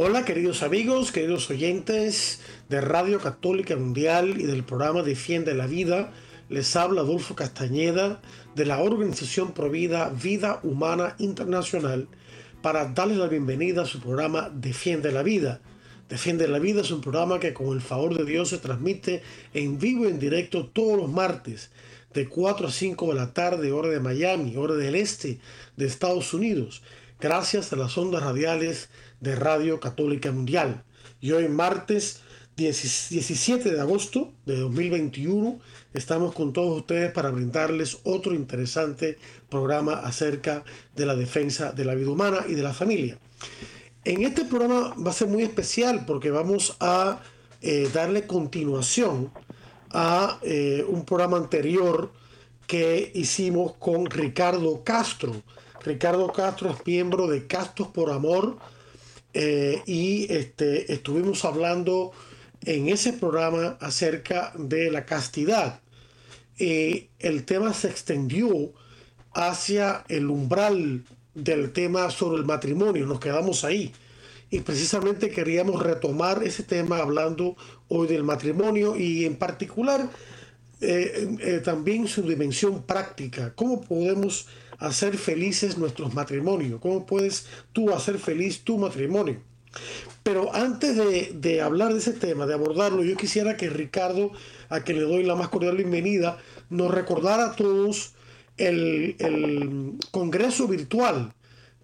Hola queridos amigos, queridos oyentes de Radio Católica Mundial y del programa Defiende la Vida. Les habla Adolfo Castañeda de la organización Provida Vida Humana Internacional para darles la bienvenida a su programa Defiende la Vida. Defiende la Vida es un programa que con el favor de Dios se transmite en vivo y en directo todos los martes de 4 a 5 de la tarde, hora de Miami, hora del este de Estados Unidos gracias a las ondas radiales de Radio Católica Mundial. Y hoy martes 17 de agosto de 2021 estamos con todos ustedes para brindarles otro interesante programa acerca de la defensa de la vida humana y de la familia. En este programa va a ser muy especial porque vamos a eh, darle continuación a eh, un programa anterior que hicimos con Ricardo Castro Ricardo Castro es miembro de Castos por Amor eh, y este, estuvimos hablando en ese programa acerca de la castidad. el tema se extendió hacia el umbral del tema sobre el matrimonio, nos quedamos ahí. Y precisamente queríamos retomar ese tema hablando hoy del matrimonio y en particular eh, eh, también su dimensión práctica. ¿Cómo podemos hacer felices nuestros matrimonios? ¿Cómo puedes tú hacer feliz tu matrimonio? Pero antes de, hablar de ese tema, de abordarlo, yo quisiera que Ricardo, a quien le doy la más cordial bienvenida, nos recordara a todos el, el congreso virtual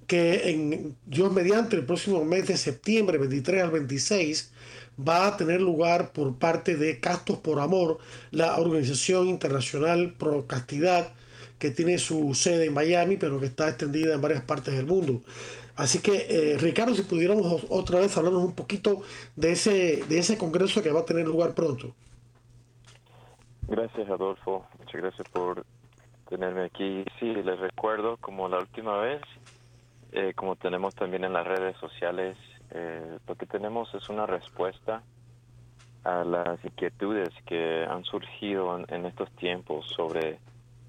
que en Dios mediante el próximo mes de septiembre, 23 al 26, va a tener lugar por parte de Castos por Amor, la organización internacional pro castidad que tiene su sede en Miami, pero que está extendida en varias partes del mundo. Así que, eh, Ricardo, si pudiéramos otra vez hablarnos un poquito de ese, de ese congreso que va a tener lugar pronto. Gracias, Adolfo. Muchas gracias por tenerme aquí. Sí, les recuerdo, como la última vez, eh, como tenemos también en las redes sociales, eh, lo que tenemos es una respuesta a las inquietudes que han surgido en, estos tiempos sobre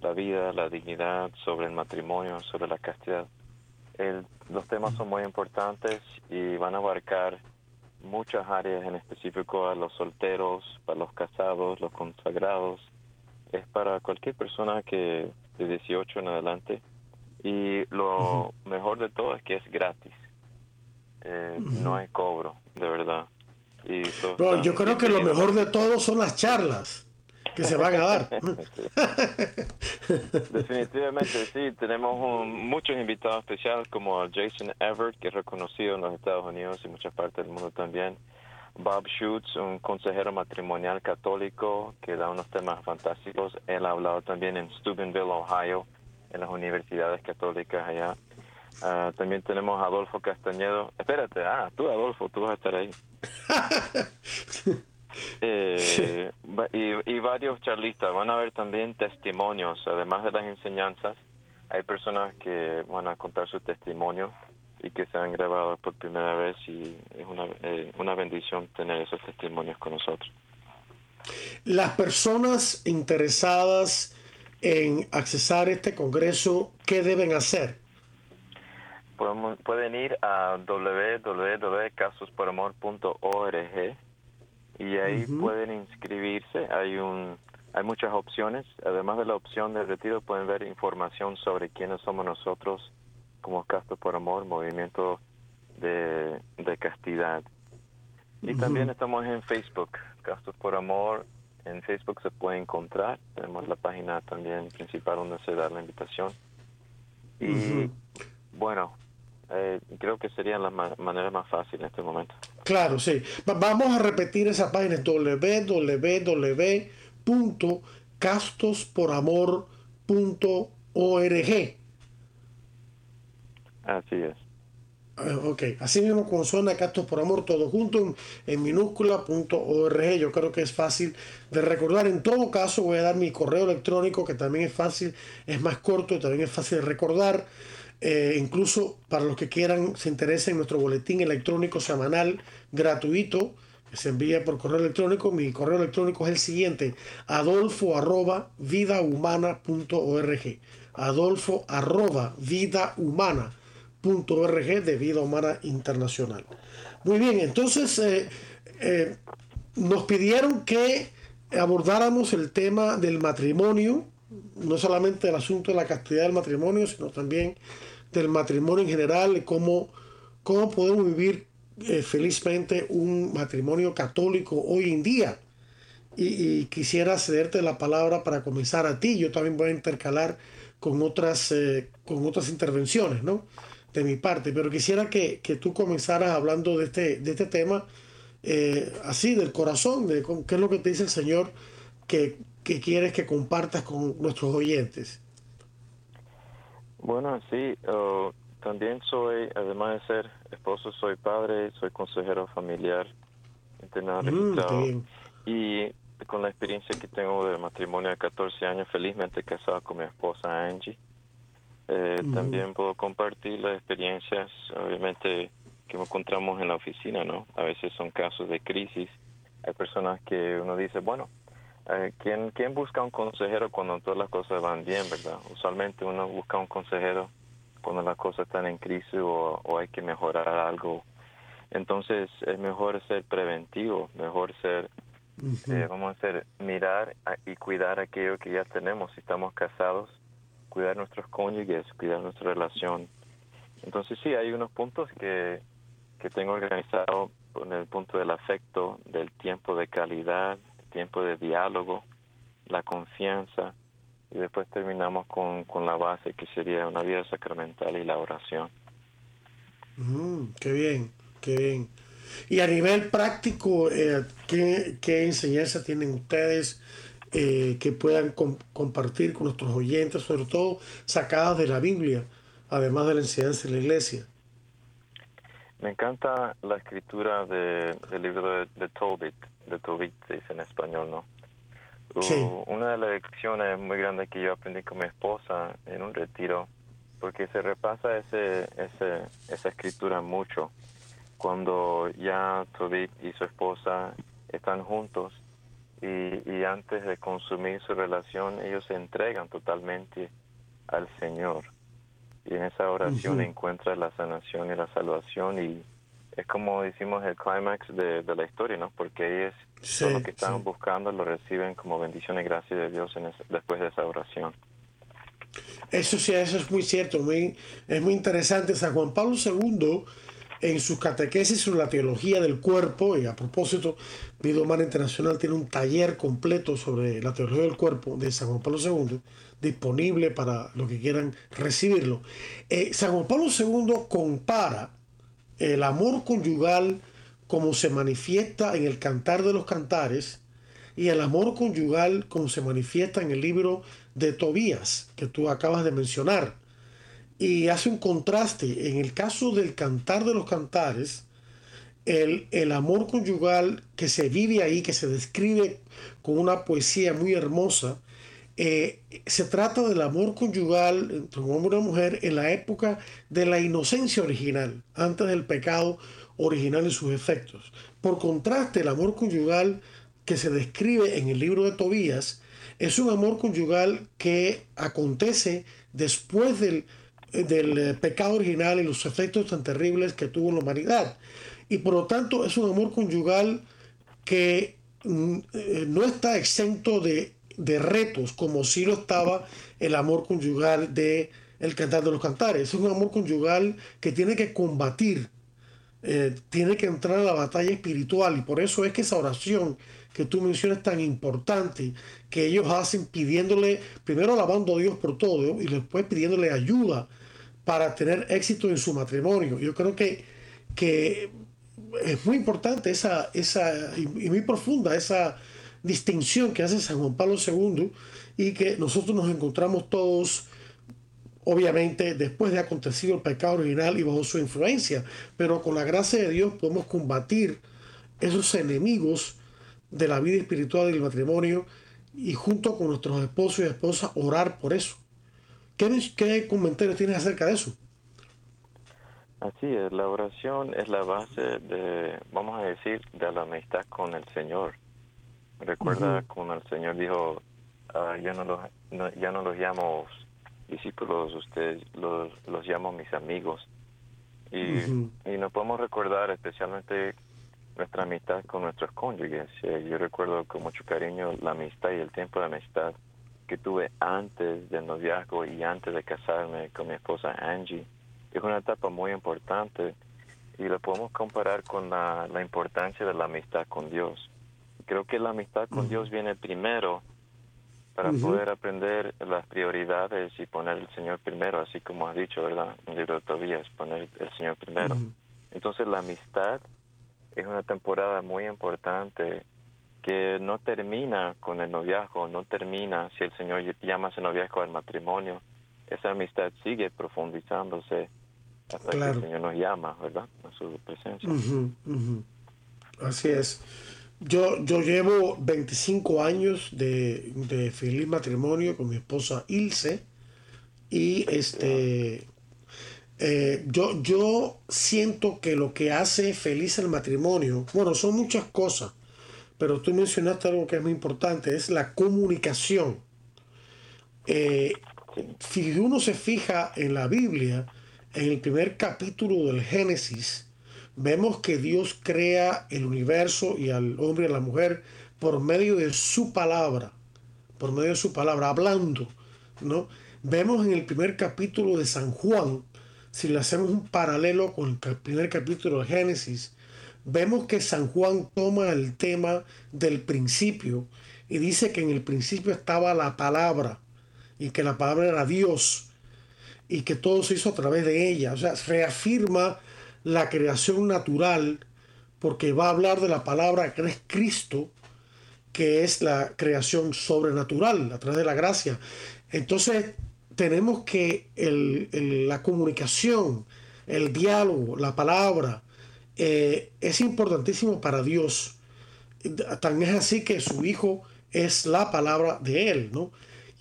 la vida, la dignidad, sobre el matrimonio, sobre la castidad. los temas son muy importantes y van a abarcar muchas áreas, en específico a los solteros, para los casados, los consagrados. Es para cualquier persona que de 18 en adelante y lo mejor de todo es que es gratis. Eh, no hay cobro, de verdad. Y yo creo que lo mejor de todo son las charlas que se van a dar. Definitivamente sí, tenemos muchos invitados especiales como Jason Everett, que es reconocido en los Estados Unidos y muchas partes del mundo también. Bob Schutz, un consejero matrimonial católico que da unos temas fantásticos. Él ha hablado también en Steubenville, Ohio, en las universidades católicas allá. Ah, también tenemos a Adolfo Castañedo. Espérate, ah, tú Adolfo, tú vas a estar ahí. eh, y, y, varios charlistas. Van a haber también testimonios, además de las enseñanzas. Hay personas que van a contar su testimonio y que se han grabado por primera vez y es una, eh, una bendición tener esos testimonios con nosotros. Las personas interesadas en accesar este congreso, ¿qué deben hacer? pueden ir a www.casosporamor.org y ahí pueden inscribirse. Hay un hay muchas opciones. Además de la opción de retiro, pueden ver información sobre quiénes somos nosotros como Castos por Amor, movimiento de, de castidad. Y también estamos en Facebook, Castos por Amor en Facebook se puede encontrar. Tenemos la página también principal donde se da la invitación. Y bueno, eh, creo que sería la manera más fácil en este momento. Claro, sí. vamos a repetir esa página www.castosporamor.org. Así es. Ah, ok, así mismo como suena Cactus por Amor, todo junto en, en minúscula.org. Yo creo que es fácil de recordar. En todo caso, voy a dar mi correo electrónico, que también es fácil, es más corto y también es fácil de recordar. Eh, incluso para los que quieran, se interesen en nuestro boletín electrónico semanal gratuito, que se envía por correo electrónico. Mi correo electrónico es el siguiente: adolfo arroba vidahumana.org. Adolfo arroba vidahumana.org .org de Vida Humana Internacional. Muy bien, entonces eh, eh, nos pidieron que abordáramos el tema del matrimonio, no solamente el asunto de la castidad del matrimonio, sino también del matrimonio en general, cómo, cómo podemos vivir eh, felizmente un matrimonio católico hoy en día. Y, quisiera cederte la palabra para comenzar a ti. Yo también voy a intercalar con otras, con otras intervenciones, ¿no? de mi parte, pero quisiera que, tú comenzaras hablando de este, de este tema eh, así, del corazón, de qué es lo que te dice el Señor que, quieres que compartas con nuestros oyentes. Bueno, sí, también soy, además de ser esposo, soy padre, soy consejero familiar, mm, y con la experiencia que tengo de matrimonio de 14 años, felizmente casado con mi esposa Angie. Eh, también puedo compartir las experiencias, obviamente, que encontramos en la oficina, ¿no? A veces son casos de crisis. Hay personas que uno dice, bueno, eh, ¿quién, ¿quién busca un consejero cuando todas las cosas van bien, verdad? Usualmente uno busca un consejero cuando las cosas están en crisis o, hay que mejorar algo. Entonces es mejor ser preventivo, mejor ser, eh, vamos a hacer, mirar y cuidar aquello que ya tenemos. Si estamos casados, cuidar nuestros cónyuges, cuidar nuestra relación. Entonces sí, hay unos puntos que, que tengo organizado con el punto del afecto, del tiempo de calidad, tiempo de diálogo, la confianza, y después terminamos con, con la base que sería una vida sacramental y la oración. Mm, qué bien, qué bien. Y a nivel práctico, eh, ¿qué, ¿qué enseñanza tienen ustedes eh, que puedan compartir con nuestros oyentes, sobre todo sacadas de la Biblia, además de la enseñanza de la iglesia. Me encanta la escritura del libro de, de Tobit se dice en español, ¿no? Una de las lecciones muy grandes que yo aprendí con mi esposa en un retiro, porque se repasa ese, ese, esa escritura mucho. Cuando ya Tobit y su esposa están juntos, y, antes de consumir su relación ellos se entregan totalmente al Señor y en esa oración encuentra la sanación y la salvación y es como decimos el clímax de, la historia, ¿no? Porque ellos todo lo que están buscando lo reciben como bendición y gracia de Dios en después de esa oración. Eso sí, eso es muy cierto, muy, es muy interesante. San Juan Pablo II en sus catequesis sobre la teología del cuerpo, y a propósito, Vida Humana Internacional tiene un taller completo sobre la teología del cuerpo de San Juan Pablo II, disponible para los que quieran recibirlo. Eh, San Juan Pablo II compara el amor conyugal como se manifiesta en el Cantar de los Cantares y el amor conyugal como se manifiesta en el libro de Tobías, que tú acabas de mencionar y hace un contraste. En el caso del cantar de los cantares, el, el, amor conyugal que se vive ahí, que se describe con una poesía muy hermosa, eh, se trata del amor conyugal entre un hombre y una mujer en la época de la inocencia original, antes del pecado original y sus efectos. Por contraste, el amor conyugal que se describe en el libro de Tobías es un amor conyugal que acontece después del, del eh, pecado original y los efectos tan terribles que tuvo la humanidad. Y por lo tanto es un amor conyugal que mm, eh, no está exento de, retos, como si lo estaba el amor conyugal de El Cantar de los Cantares. Es un amor conyugal que tiene que combatir, eh, tiene que entrar a la batalla espiritual. Y por eso es que esa oración que tú mencionas tan importante, que ellos hacen pidiéndole, primero alabando a Dios por todo y después pidiéndole ayuda para tener éxito en su matrimonio. Yo creo que, que es muy importante esa, esa, y muy profunda esa distinción que hace San Juan Pablo II y que nosotros nos encontramos todos obviamente después de acontecido el pecado original y bajo su influencia, pero con la gracia de Dios podemos combatir esos enemigos de la vida espiritual del matrimonio y junto con nuestros esposos y esposas orar por eso. ¿Qué, qué comentarios tienes acerca de eso? Así es, la oración es la base de, vamos a decir, de la amistad con el Señor. Recuerda cuando el Señor dijo, uh, yo no los, ya no los llamo discípulos, ustedes los, los llamo mis amigos. Y, y nos podemos recordar especialmente nuestra amistad con nuestros cónyuges. Eh, yo recuerdo con mucho cariño la amistad y el tiempo de amistad que tuve antes del noviazgo y antes de casarme con mi esposa Angie. Es una etapa muy importante y lo podemos comparar con la, la importancia de la amistad con Dios. Creo que la amistad con Dios viene primero para poder aprender las prioridades y poner el Señor primero, así como ha dicho, ¿verdad? En el libro de Tobías, poner el Señor primero. Entonces la amistad es una temporada muy importante que no termina con el noviazgo, no termina si el Señor llama ese noviazgo al matrimonio. Esa amistad sigue profundizándose hasta que el Señor nos llama, ¿verdad? A su presencia. Así es. Yo, yo llevo 25 años de, de, feliz matrimonio con mi esposa Ilse y este eh, yo, yo siento que lo que hace feliz el matrimonio, bueno, son muchas cosas, pero tú mencionaste algo que es muy importante, es la comunicación. Eh, si uno se fija en la Biblia, en el primer capítulo del Génesis, vemos que Dios crea el universo y al hombre y a la mujer por medio de su palabra, por medio de su palabra, hablando, ¿no? Vemos en el primer capítulo de San Juan si le hacemos un paralelo con el primer capítulo de Génesis, vemos que San Juan toma el tema del principio y dice que en el principio estaba la palabra y que la palabra era Dios y que todo se hizo a través de ella. O sea, reafirma la creación natural porque va a hablar de la palabra que es Cristo, que es la creación sobrenatural a través de la gracia. Entonces, tenemos que la comunicación, el diálogo, la palabra, eh, es importantísimo para Dios. Tan es así que su Hijo es la palabra de Él, ¿no?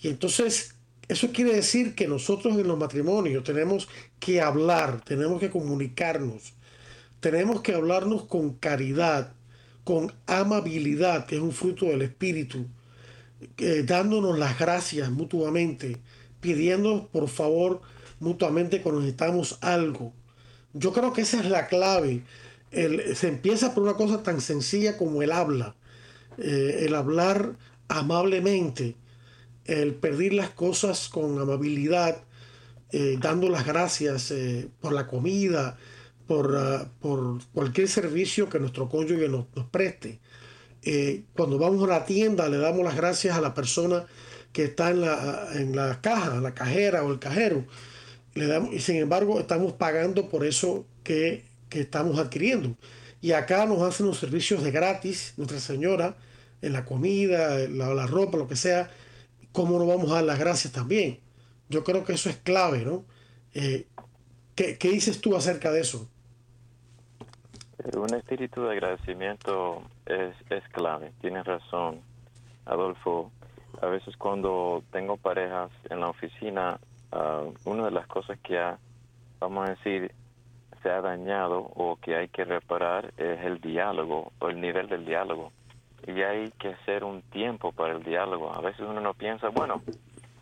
Y entonces, eso quiere decir que nosotros en los matrimonios tenemos que hablar, tenemos que comunicarnos, tenemos que hablarnos con caridad, con amabilidad, que es un fruto del Espíritu, eh, dándonos las gracias mutuamente pidiendo por favor mutuamente cuando necesitamos algo. Yo creo que esa es la clave. se empieza por una cosa tan sencilla como el habla, eh, el hablar amablemente, el pedir las cosas con amabilidad, eh, dando las gracias eh, por la comida, por, ah, por, cualquier servicio que nuestro cónyuge nos, preste. cuando vamos a la tienda le damos las gracias a la persona que está en la, en la caja, la cajera o el cajero. Le damos, y sin embargo, estamos pagando por eso que, estamos adquiriendo. Y acá nos hacen los servicios de gratis, Nuestra Señora, en la comida, la, la ropa, lo que sea. ¿Cómo no vamos a dar las gracias también? Yo creo que eso es clave, ¿no? Eh, ¿qué, ¿Qué dices tú acerca de eso? Un espíritu de agradecimiento es, es clave, tienes razón, Adolfo a veces cuando tengo parejas en la oficina, uh, una de las cosas que ha, vamos a decir, se ha dañado o que hay que reparar es el diálogo o el nivel del diálogo. Y hay que hacer un tiempo para el diálogo. A veces uno no piensa, bueno,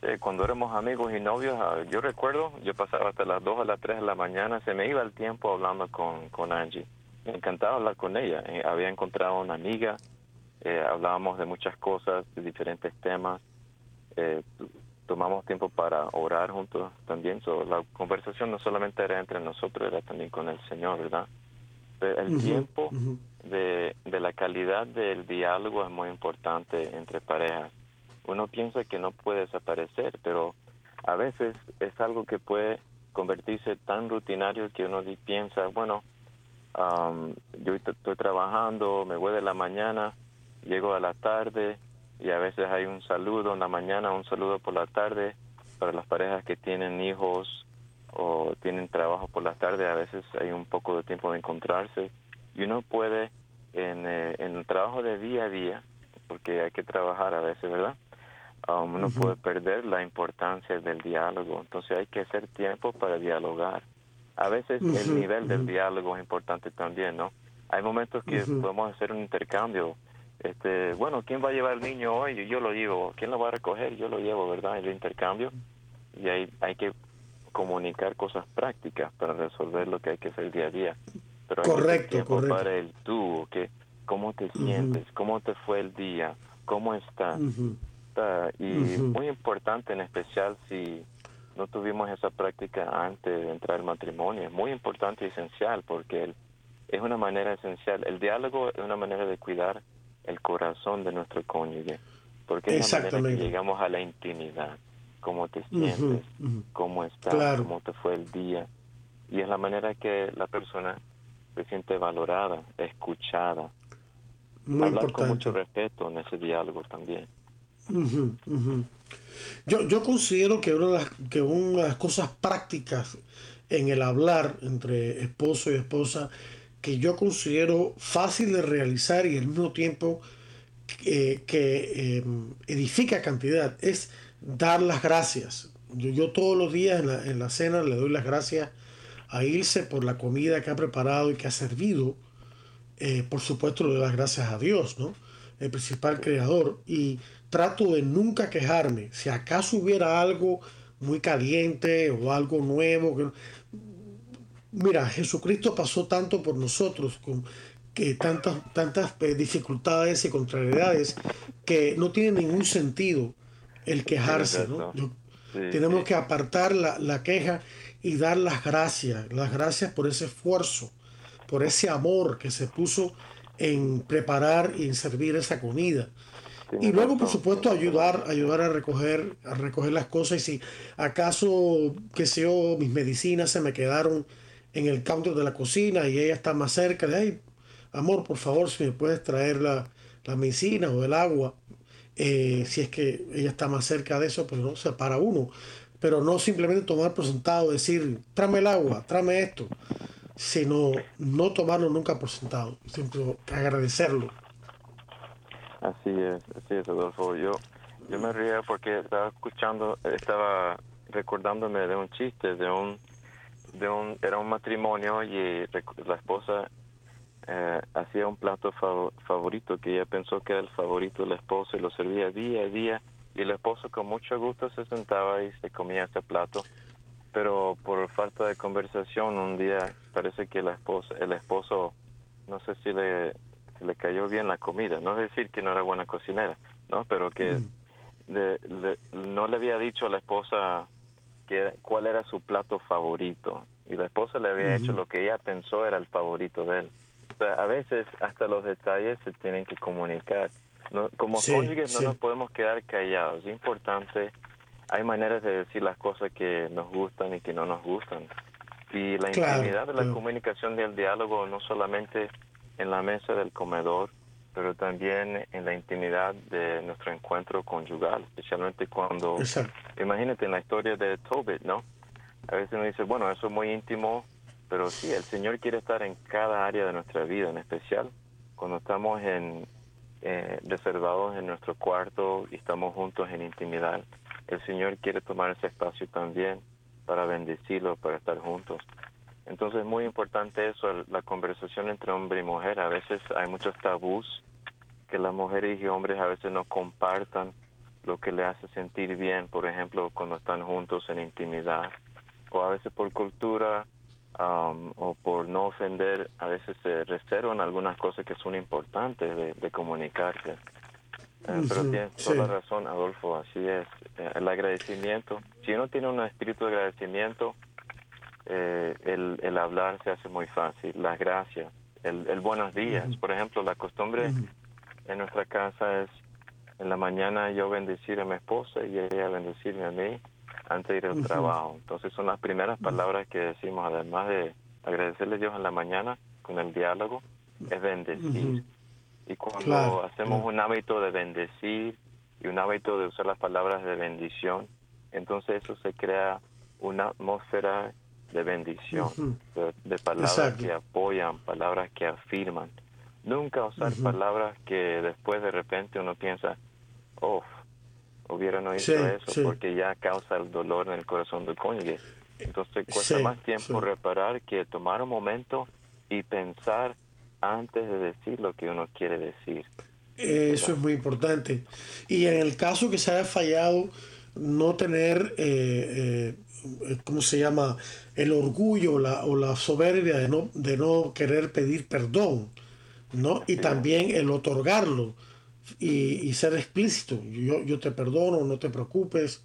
eh, cuando éramos amigos y novios, uh, yo recuerdo, yo pasaba hasta las 2 a las 3 de la mañana, se me iba el tiempo hablando con, con Angie. Me encantaba hablar con ella. Eh, había encontrado una amiga eh, hablábamos de muchas cosas, de diferentes temas. Eh, tomamos tiempo para orar juntos también. la conversación no solamente era entre nosotros, era también con el Señor, ¿verdad? El tiempo de, de la calidad del diálogo es muy importante entre parejas. Uno piensa que no puede desaparecer, pero a veces es algo que puede convertirse tan rutinario que uno piensa, bueno, yo estoy trabajando, me voy de la mañana, llego a la tarde y a veces hay un saludo en la mañana, un saludo por la tarde, para las parejas que tienen hijos o tienen trabajo por la tarde, a veces hay un poco de tiempo de encontrarse y uno puede en, eh, el trabajo de día a día, porque hay que trabajar a veces, ¿verdad? Um, uno puede perder la importancia del diálogo, entonces hay que hacer tiempo para dialogar. A veces el nivel del diálogo es importante también, ¿no? Hay momentos que podemos hacer un intercambio. Este, bueno, ¿quién va a llevar al niño hoy? Yo lo llevo. ¿Quién lo va a recoger? Yo lo llevo, ¿verdad? El intercambio. Y ahí hay que comunicar cosas prácticas para resolver lo que hay que hacer día a día. Pero hay correcto, correcto. para el tú, que ¿cómo te sientes? ¿Cómo te fue el día? ¿Cómo estás? Y muy importante, en especial si no tuvimos esa práctica antes de entrar al matrimonio, es muy importante y esencial porque es una manera esencial. El diálogo es una manera de cuidar el corazón de nuestro cónyuge, porque es la manera que llegamos a la intimidad cómo te sientes, cómo estás, cómo te fue el día. Y es la manera que la persona se siente valorada, escuchada. Muy Hablar con mucho respeto en ese diálogo también. Yo, yo considero que una, de las, que una de las cosas prácticas en el hablar entre esposo y esposa que yo considero fácil de realizar y al mismo tiempo eh, que eh, edifica cantidad es dar las gracias. Yo, yo todos los días en la, en la, cena le doy las gracias a Ilse por la comida que ha preparado y que ha servido. Eh, por supuesto le doy las gracias a Dios, ¿no? El principal creador. Y trato de nunca quejarme. Si acaso hubiera algo muy caliente o algo nuevo. Que... Mira, Jesucristo pasó tanto por nosotros con que tantas, tantas eh, dificultades y contrariedades que no tiene ningún sentido el quejarse. ¿no? tenemos que apartar la, la, queja y dar las gracias, las gracias por ese esfuerzo, por ese amor que se puso en preparar y en servir esa comida. Y luego, por supuesto, ayudar, ayudar a recoger, a recoger las cosas. Y si acaso, que sé yo, mis medicinas se me quedaron en el counter de la cocina y ella está más cerca, de ahí, amor, por favor, si me puedes traer la, la medicina o el agua. Eh, si es que ella está más cerca de eso, pues no se para uno. Pero no simplemente tomar por sentado, decir, tráeme el agua, tráeme esto, sino no tomarlo nunca por sentado, siempre agradecerlo. Así es, así es, Adolfo. Yo, yo me ría porque estaba escuchando, estaba recordándome de un chiste, de un, de un, era un matrimonio y la esposa eh, hacía un plato favorito que ella pensó que era el favorito del esposo y lo servía día a día y el esposo con mucho gusto se sentaba y se comía ese plato pero por falta de conversación un día parece que la esposa, el esposo no sé si le, le cayó bien la comida no es decir que no era buena cocinera no pero que mm. no le había dicho a la esposa que cuál era su plato favorito y la esposa le había hecho lo que ella pensó era el favorito de él a veces hasta los detalles se tienen que comunicar. No, como cónyuges no nos podemos quedar callados. Es importante, hay maneras de decir las cosas que nos gustan y que no nos gustan. Y la intimidad de la comunicación del diálogo no solamente en la mesa del comedor, pero también en la intimidad de nuestro encuentro conyugal, especialmente cuando, imagínate en la historia de Tobit, ¿no? A veces uno dice, bueno, eso es muy íntimo, pero sí, el Señor quiere estar en cada área de nuestra vida, en especial cuando estamos en, eh, reservados en nuestro cuarto y estamos juntos en intimidad. El Señor quiere tomar ese espacio también para bendecirlo, para estar juntos. Entonces es muy importante eso, la conversación entre hombre y mujer. A veces hay muchos tabús que las mujeres y hombres a veces no compartan lo que le hace sentir bien, por ejemplo, cuando están juntos en intimidad. O a veces por cultura Um, o por no ofender, a veces se reservan algunas cosas que son importantes de, de comunicarse. Eh, pero tienes toda la razón, Adolfo, así es. Eh, el agradecimiento, si uno tiene un espíritu de agradecimiento, eh, el, el, hablar se hace muy fácil. Las gracias, el, el buenos días. Por ejemplo, la costumbre en nuestra casa es en la mañana yo bendecir a mi esposa y ella bendecirme a mí antes de ir al trabajo. Entonces son las primeras palabras que decimos, además de agradecerle a Dios en la mañana con el diálogo, es bendecir. Y cuando hacemos un hábito de bendecir y un hábito de usar las palabras de bendición, Entonces eso se crea una atmósfera de bendición, de, palabras que apoyan, palabras que afirman. Nunca usar palabras que después de repente uno piensa, oh, hubieran oído eso porque ya causa el dolor en el corazón del cónyuge. Entonces cuesta más tiempo reparar que tomar un momento y pensar antes de decir lo que uno quiere decir. Eso es muy importante. Y en el caso que se haya fallado, no tener, eh, eh, ¿cómo se llama? El orgullo la, o la soberbia de no, de no querer pedir perdón, ¿no? Y también el otorgarlo y, ser explícito. Yo, yo te perdono, no te preocupes,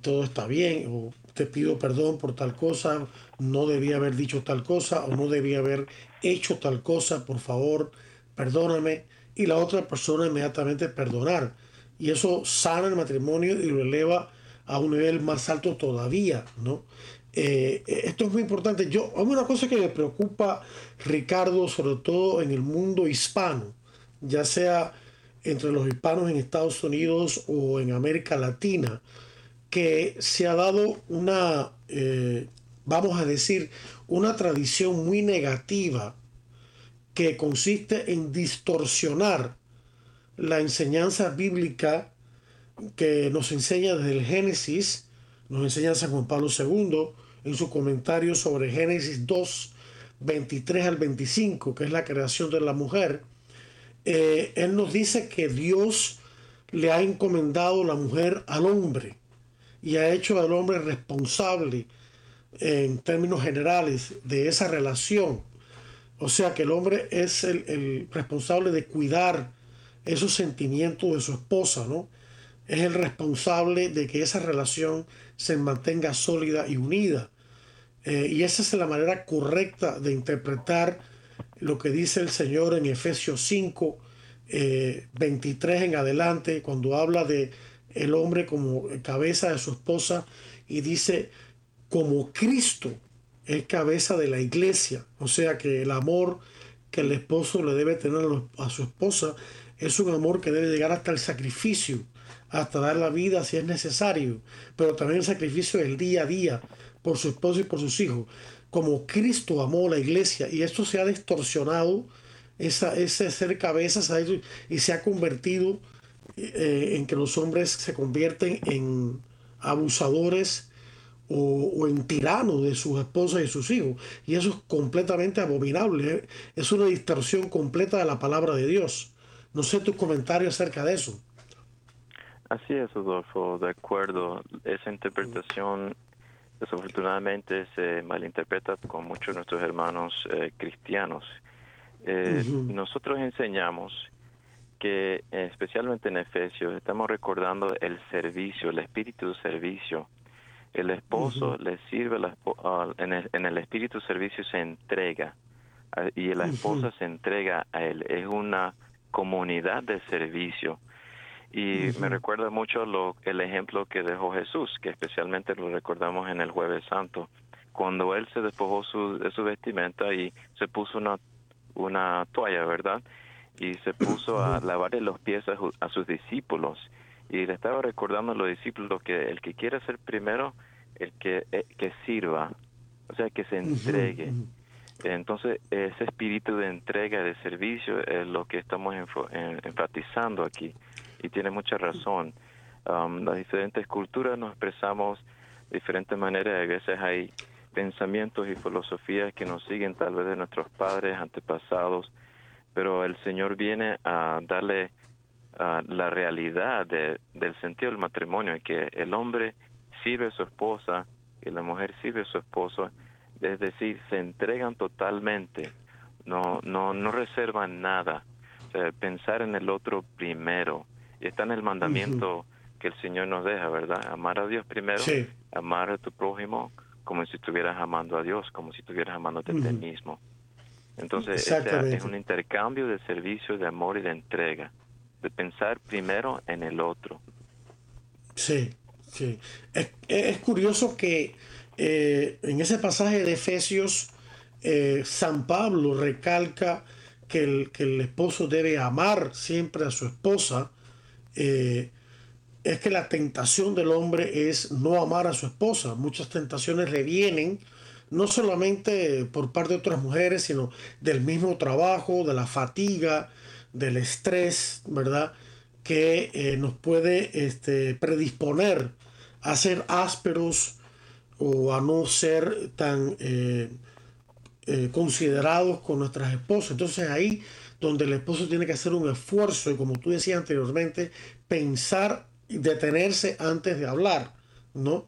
todo está bien, o te pido perdón por tal cosa, no debía haber dicho tal cosa, o no debía haber hecho tal cosa, por favor, perdóname. Y la otra persona inmediatamente perdonar. Y eso sana el matrimonio y lo eleva a un nivel más alto todavía, ¿no? Eh, esto es muy importante. Yo, hay una cosa que me preocupa, Ricardo, sobre todo en el mundo hispano, ya sea entre los hispanos en Estados Unidos o en América Latina, que se ha dado una, eh, vamos a decir, una tradición muy negativa que consiste en distorsionar la enseñanza bíblica que nos enseña desde el Génesis, nos enseña San Juan Pablo II en su comentario sobre Génesis 2, 23 al 25, que es la creación de la mujer, eh, él nos dice que Dios le ha encomendado la mujer al hombre y ha hecho al hombre responsable en términos generales de esa relación. O sea que el hombre es el, responsable de cuidar esos sentimientos de su esposa, ¿no? Es el responsable de que esa relación se mantenga sólida y unida. Eh, y esa es la manera correcta de interpretar lo que dice el Señor en Efesios 5, 23 eh, en adelante, cuando habla de el hombre como cabeza de su esposa y dice como Cristo es cabeza de la iglesia, o sea que el amor que el esposo le debe tener a su esposa es un amor que debe llegar hasta el sacrificio, hasta dar la vida si es necesario, pero también el sacrificio del día a día por su esposo y por sus hijos, como Cristo amó a la iglesia y esto se ha distorsionado, esa, ese ser cabeza y se ha convertido eh, en que los hombres se convierten en abusadores o, en tiranos de sus esposas y sus hijos. Y eso es completamente abominable. ¿eh? Es una distorsión completa de la palabra de Dios. No sé tu comentario acerca de eso. Así es, Adolfo, de acuerdo. Esa interpretación desafortunadamente se malinterpreta con muchos de nuestros hermanos eh, cristianos. Nosotros enseñamos que especialmente en Efesios estamos recordando el servicio, el espíritu de servicio. El esposo le sirve, en, el, en el espíritu de servicio se entrega y la esposa se entrega a él. Es una comunidad de servicio. Y me recuerda mucho lo, el ejemplo que dejó Jesús, que especialmente lo recordamos en el Jueves Santo, cuando él se despojó su, de su vestimenta y se puso una, una toalla, ¿verdad? y se puso a lavarle los pies a, sus discípulos y le estaba recordando a los discípulos que el que quiera ser primero, el que, eh, que sirva, o sea, que se entregue. Entonces, ese espíritu de entrega, de servicio, es lo que estamos enfatizando aquí. Y tiene mucha razón. Um, las diferentes culturas nos expresamos de diferentes maneras. A veces hay pensamientos y filosofías que nos siguen tal vez de nuestros padres, antepasados, pero el Señor viene a darle la realidad del sentido del matrimonio, que el hombre sirve a su esposa y la mujer sirve a su esposo, es decir, se entregan totalmente, no, no, no reservan nada, pensar en el otro primero, y está en el mandamiento que el Señor nos deja, ¿verdad? Amar a Dios primero, amar a tu prójimo como si estuvieras amando a Dios, como si estuvieras amándote a ti mismo. Entonces, es un intercambio de servicio, de amor y de entrega, de pensar primero en el otro. Sí, sí. Es, curioso que eh, en ese pasaje de Efesios, eh, San Pablo recalca que el, que el, esposo debe amar siempre a su esposa, eh, es que la tentación del hombre es no amar a su esposa. Muchas tentaciones le vienen no solamente por parte de otras mujeres, sino del mismo trabajo, de la fatiga, del estrés, ¿verdad? Que nos puede este, predisponer a ser ásperos o a no ser tan eh, eh, considerados con nuestras esposas. Entonces ahí donde el esposo tiene que hacer un esfuerzo y como tú decías anteriormente, pensar y detenerse antes de hablar, ¿no?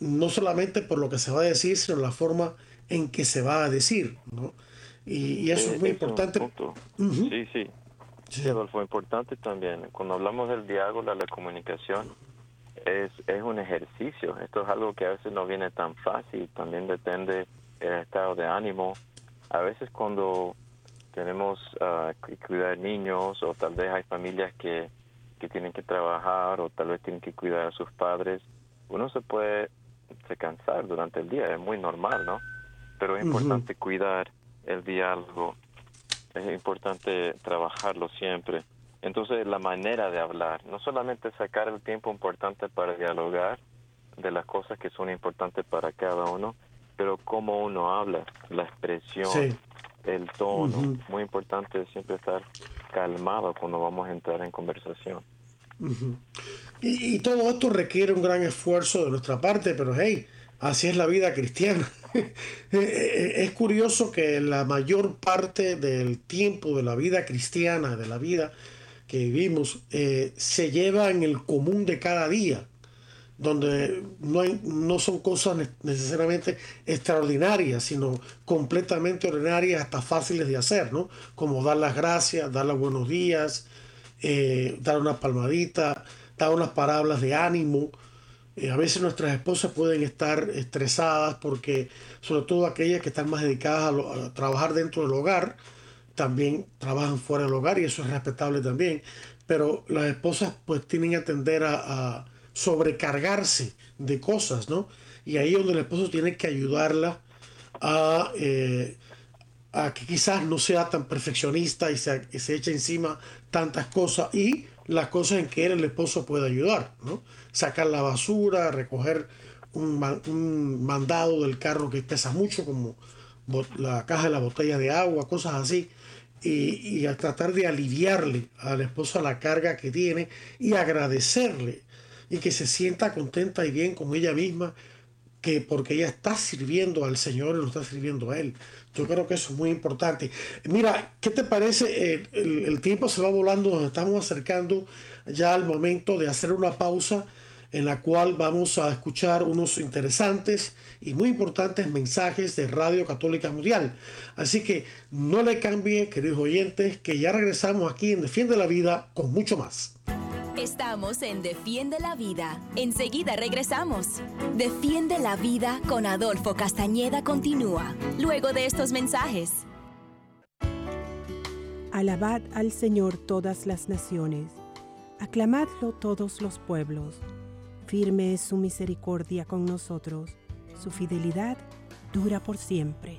No solamente por lo que se va a decir, sino la forma en que se va a decir, ¿no? Y, eso es muy importante. Sí, sí. Sí, Adolfo, importante también. Cuando hablamos del diálogo, la comunicación, es, es un ejercicio. Esto es algo que a veces no viene tan fácil. También depende del estado de ánimo. A veces cuando tenemos uh, que cuidar niños o tal vez hay familias que, que tienen que trabajar o tal vez tienen que cuidar a sus padres, uno se puede se cansar durante el día, es muy normal, ¿no? Pero es importante cuidar el diálogo, es importante trabajarlo siempre. Entonces, la manera de hablar, no solamente sacar el tiempo importante para dialogar de las cosas que son importantes para cada uno, pero cómo uno habla, la expresión, el tono. Muy importante siempre estar calmado cuando vamos a entrar en conversación. y, todo esto requiere un gran esfuerzo de nuestra parte, pero hey, así es la vida cristiana. Eh, eh, es curioso que la mayor parte del tiempo de la vida cristiana, de la vida que vivimos, eh, se lleva en el común de cada día donde no, no son cosas necesariamente extraordinarias, sino completamente ordinarias, hasta fáciles de hacer, ¿no? Como dar las gracias, dar los buenos días, eh, dar una palmadita, dar unas palabras de ánimo. Eh, a veces nuestras esposas pueden estar estresadas porque, sobre todo aquellas que están más dedicadas a, trabajar dentro del hogar, también trabajan fuera del hogar y eso es respetable también. Pero las esposas pues tienen que atender a sobrecargarse de cosas, ¿no? Y ahí es donde el esposo tiene que ayudarla a, eh, a que quizás no sea tan perfeccionista y se, se eche encima tantas cosas y las cosas en que el esposo, puede ayudar, ¿no? Sacar la basura, recoger un, un mandado del carro que pesa mucho, como la caja de la botella de agua, cosas así. Y, y, a tratar de aliviarle a la esposa la carga que tiene y agradecerle y que se sienta contenta y bien con ella misma, que porque ella está sirviendo al Señor y lo está sirviendo a Él. Yo creo que eso es muy importante. Mira, ¿qué te parece? El, tiempo se va volando, nos estamos acercando ya al momento de hacer una pausa en la cual vamos a escuchar unos interesantes y muy importantes mensajes de Radio Católica Mundial. Así que no le cambie, queridos oyentes, que ya regresamos aquí en Defiende la Vida con mucho más. Estamos en Defiende la Vida. Enseguida regresamos. Defiende la Vida con Adolfo Castañeda continúa, luego de estos mensajes. Alabad al Señor todas las naciones, aclamadlo todos los pueblos. Firme es su misericordia con nosotros, su fidelidad dura por siempre.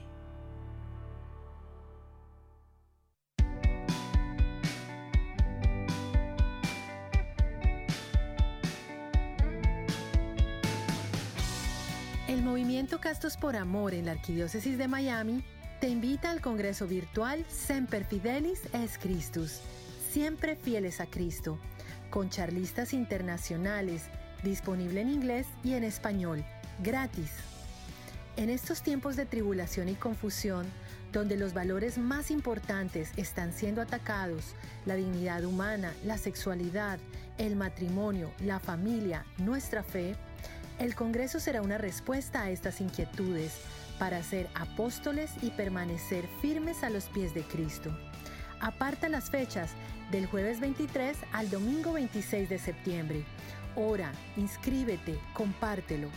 Castos por Amor en la Arquidiócesis de Miami te invita al Congreso Virtual Semper Fidelis es Christus, siempre fieles a Cristo, con charlistas internacionales, disponible en inglés y en español, gratis. En estos tiempos de tribulación y confusión, donde los valores más importantes están siendo atacados, la dignidad humana, la sexualidad, el matrimonio, la familia, nuestra fe, el Congreso será una respuesta a estas inquietudes para ser apóstoles y permanecer firmes a los pies de Cristo. Aparta las fechas del jueves 23 al domingo 26 de septiembre. Ora, inscríbete, compártelo.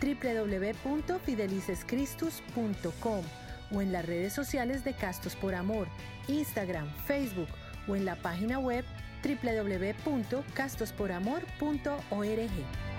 www.fidelicescristus.com o en las redes sociales de Castos por Amor, Instagram, Facebook o en la página web www.castosporamor.org.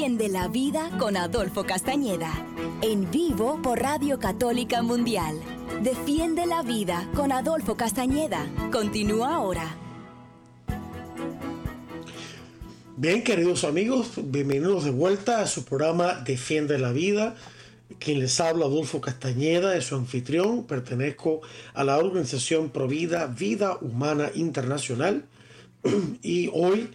Defiende la Vida con Adolfo Castañeda. En vivo por Radio Católica Mundial. Defiende la Vida con Adolfo Castañeda. Continúa ahora. Bien, queridos amigos, bienvenidos de vuelta a su programa Defiende la Vida. Quien les habla, Adolfo Castañeda, es su anfitrión. Pertenezco a la organización Provida Vida Humana Internacional. y hoy,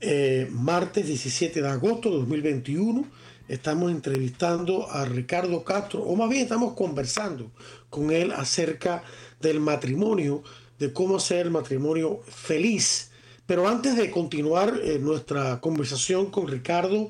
eh, martes 17 de agosto de 2021, estamos entrevistando a Ricardo Castro, o más bien estamos conversando con él acerca del matrimonio, de cómo hacer el matrimonio feliz. Pero antes de continuar eh, nuestra conversación con Ricardo,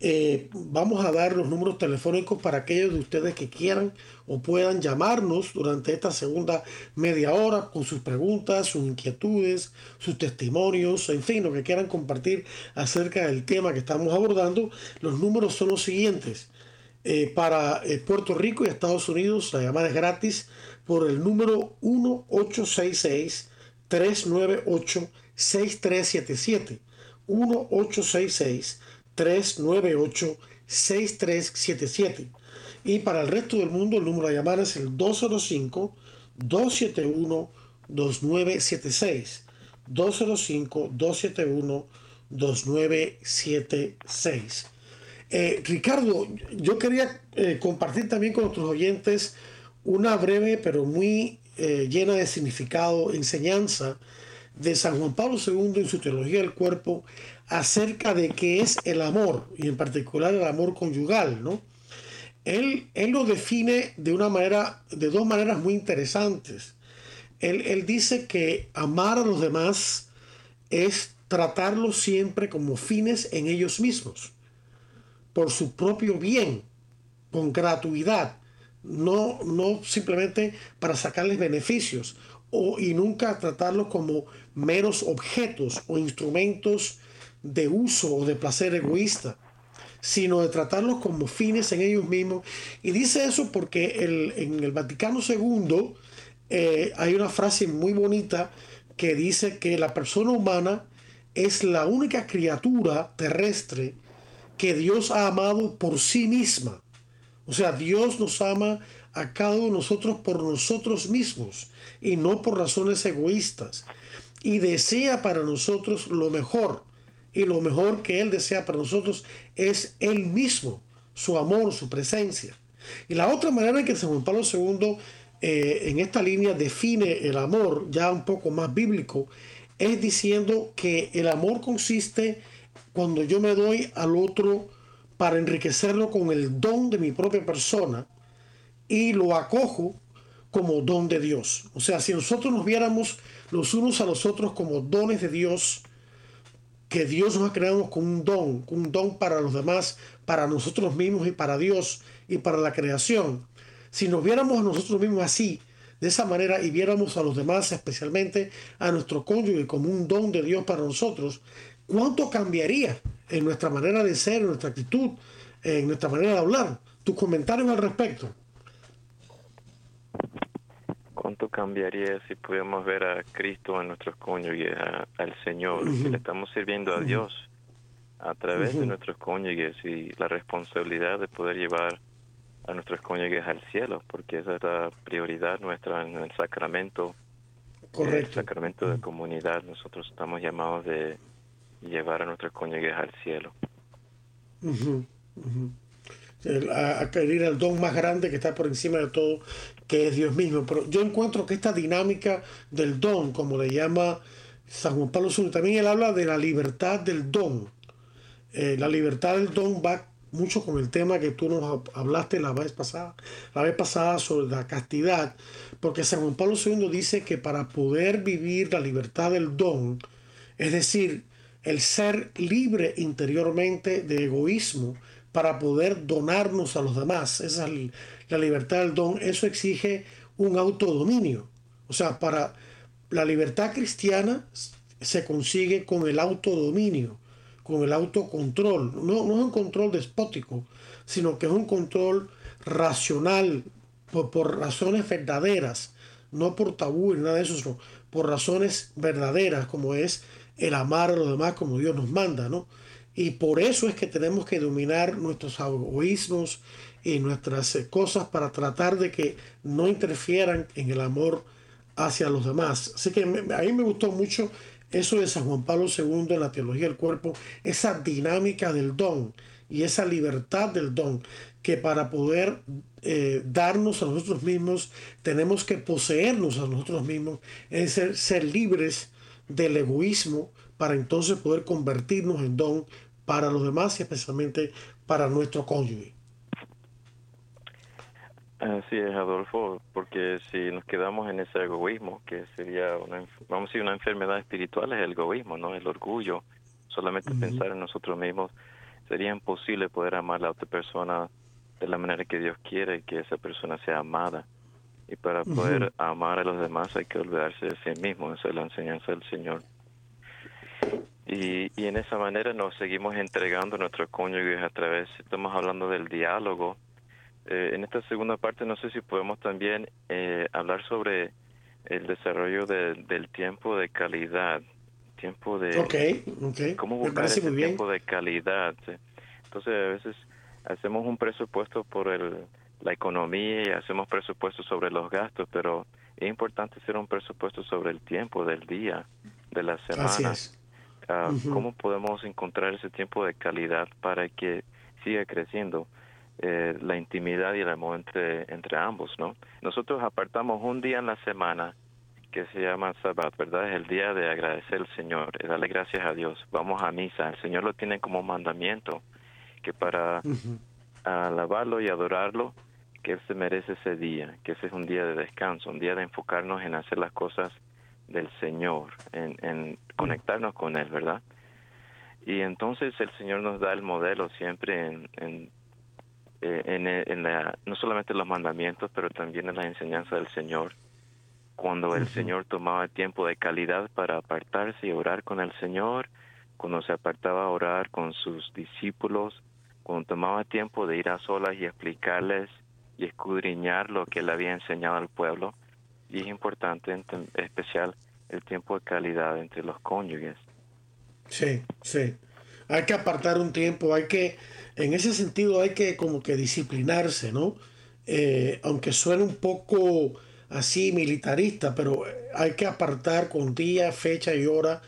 eh, vamos a dar los números telefónicos para aquellos de ustedes que quieran o puedan llamarnos durante esta segunda media hora con sus preguntas, sus inquietudes, sus testimonios, en fin, lo que quieran compartir acerca del tema que estamos abordando. Los números son los siguientes. Eh, para Puerto Rico y Estados Unidos la llamada es gratis por el número 1866 398 6377 1866 398 6377 y para el resto del mundo el número a llamar es el 205 271 2976 205 271 2976 Ricardo, yo quería eh, compartir también con nuestros oyentes una breve pero muy eh, llena de significado enseñanza de San Juan Pablo II en su teología del cuerpo acerca de qué es el amor, y en particular el amor conyugal, ¿no? Él, él lo define de una manera, de dos maneras muy interesantes. Él, él dice que amar a los demás es tratarlos siempre como fines en ellos mismos, por su propio bien, con gratuidad, no, no simplemente para sacarles beneficios o, y nunca tratarlos como meros objetos o instrumentos de uso o de placer egoísta, sino de tratarlos como fines en ellos mismos. Y dice eso porque el, en el Vaticano II eh, hay una frase muy bonita que dice que la persona humana es la única criatura terrestre que Dios ha amado por sí misma. O sea, Dios nos ama a cada uno de nosotros por nosotros mismos y no por razones egoístas. Y desea para nosotros lo mejor. Y lo mejor que Él desea para nosotros es Él mismo, su amor, su presencia. Y la otra manera en que San Juan Pablo II eh, en esta línea define el amor, ya un poco más bíblico, es diciendo que el amor consiste cuando yo me doy al otro para enriquecerlo con el don de mi propia persona y lo acojo como don de Dios. O sea, si nosotros nos viéramos los unos a los otros como dones de Dios, que Dios nos ha creado con un don, un don para los demás, para nosotros mismos y para Dios y para la creación. Si nos viéramos a nosotros mismos así, de esa manera, y viéramos a los demás, especialmente a nuestro cónyuge, como un don de Dios para nosotros, ¿cuánto cambiaría en nuestra manera de ser, en nuestra actitud, en nuestra manera de hablar? Tus comentarios al respecto. ¿Cuánto cambiaría si pudiéramos ver a Cristo en nuestros cónyuges, al Señor, que le estamos sirviendo a Dios a través de nuestros cónyuges y la responsabilidad de poder llevar a nuestros cónyuges al cielo, porque esa es la prioridad nuestra en el sacramento, Correcto. el sacramento de comunidad. Nosotros estamos llamados de llevar a nuestros cónyuges al cielo a, a querer el don más grande que está por encima de todo, que es Dios mismo. Pero yo encuentro que esta dinámica del don, como le llama San Juan Pablo II, también él habla de la libertad del don. Eh, la libertad del don va mucho con el tema que tú nos hablaste la vez pasada, la vez pasada sobre la castidad, porque San Juan Pablo II dice que para poder vivir la libertad del don, es decir, el ser libre interiormente de egoísmo, para poder donarnos a los demás. Esa es la libertad del don. Eso exige un autodominio. O sea, para la libertad cristiana se consigue con el autodominio, con el autocontrol. No, no es un control despótico, sino que es un control racional, por, por razones verdaderas, no por tabú ni nada de eso, por razones verdaderas, como es el amar a los demás como Dios nos manda, ¿no? Y por eso es que tenemos que dominar nuestros egoísmos y nuestras eh, cosas para tratar de que no interfieran en el amor hacia los demás. Así que a mí me gustó mucho eso de San Juan Pablo II en la teología del cuerpo, esa dinámica del don y esa libertad del don, que para poder eh, darnos a nosotros mismos tenemos que poseernos a nosotros mismos, es ser, ser libres del egoísmo para entonces poder convertirnos en don para los demás y especialmente para nuestro cónyuge. Así es, Adolfo, porque si nos quedamos en ese egoísmo, que sería una, vamos a decir, una enfermedad espiritual, es el egoísmo, ¿no? El orgullo, solamente pensar en nosotros mismos, sería imposible poder amar a la otra persona de la manera que Dios quiere que esa persona sea amada. Y para poder amar a los demás hay que olvidarse de sí mismo, esa es la enseñanza del Señor. Y, y en esa manera nos seguimos entregando a nuestros cónyuges a través, estamos hablando del diálogo. Eh, en esta segunda parte no sé si podemos también eh, hablar sobre el desarrollo del tiempo de calidad, tiempo de... Ok, ¿Cómo buscar ese tiempo de calidad? Entonces a veces hacemos un presupuesto por el, la economía y hacemos presupuestos sobre los gastos, pero es importante hacer un presupuesto sobre el tiempo del día, de la semana. Así es. Ah, ¿Cómo podemos encontrar ese tiempo de calidad para que siga creciendo eh, la intimidad y el amor entre, entre ambos? ¿no? Nosotros apartamos un día en la semana que se llama Sabbat, ¿verdad? Es el día de agradecer al Señor, y darle gracias a Dios. Vamos a misa. El Señor lo tiene como mandamiento, que para alabarlo y adorarlo, que Él se merece ese día, que ese es un día de descanso, un día de enfocarnos en hacer las cosas del Señor, en, conectarnos con Él, ¿verdad? Y entonces el Señor nos da el modelo siempre en, en, eh, en, la, no solamente los mandamientos, pero también en la enseñanza del Señor. Cuando el Señor tomaba tiempo de calidad para apartarse y orar con el Señor, cuando se apartaba a orar con sus discípulos, cuando tomaba tiempo de ir a solas y explicarles y escudriñar lo que él había enseñado al pueblo, y es importante, en especial, el tiempo de calidad entre los cónyuges. Sí, sí. Hay que apartar un tiempo, hay que, en ese sentido, hay que como que disciplinarse, ¿no? Eh, aunque suene un poco así militarista, pero hay que apartar con día, fecha y hora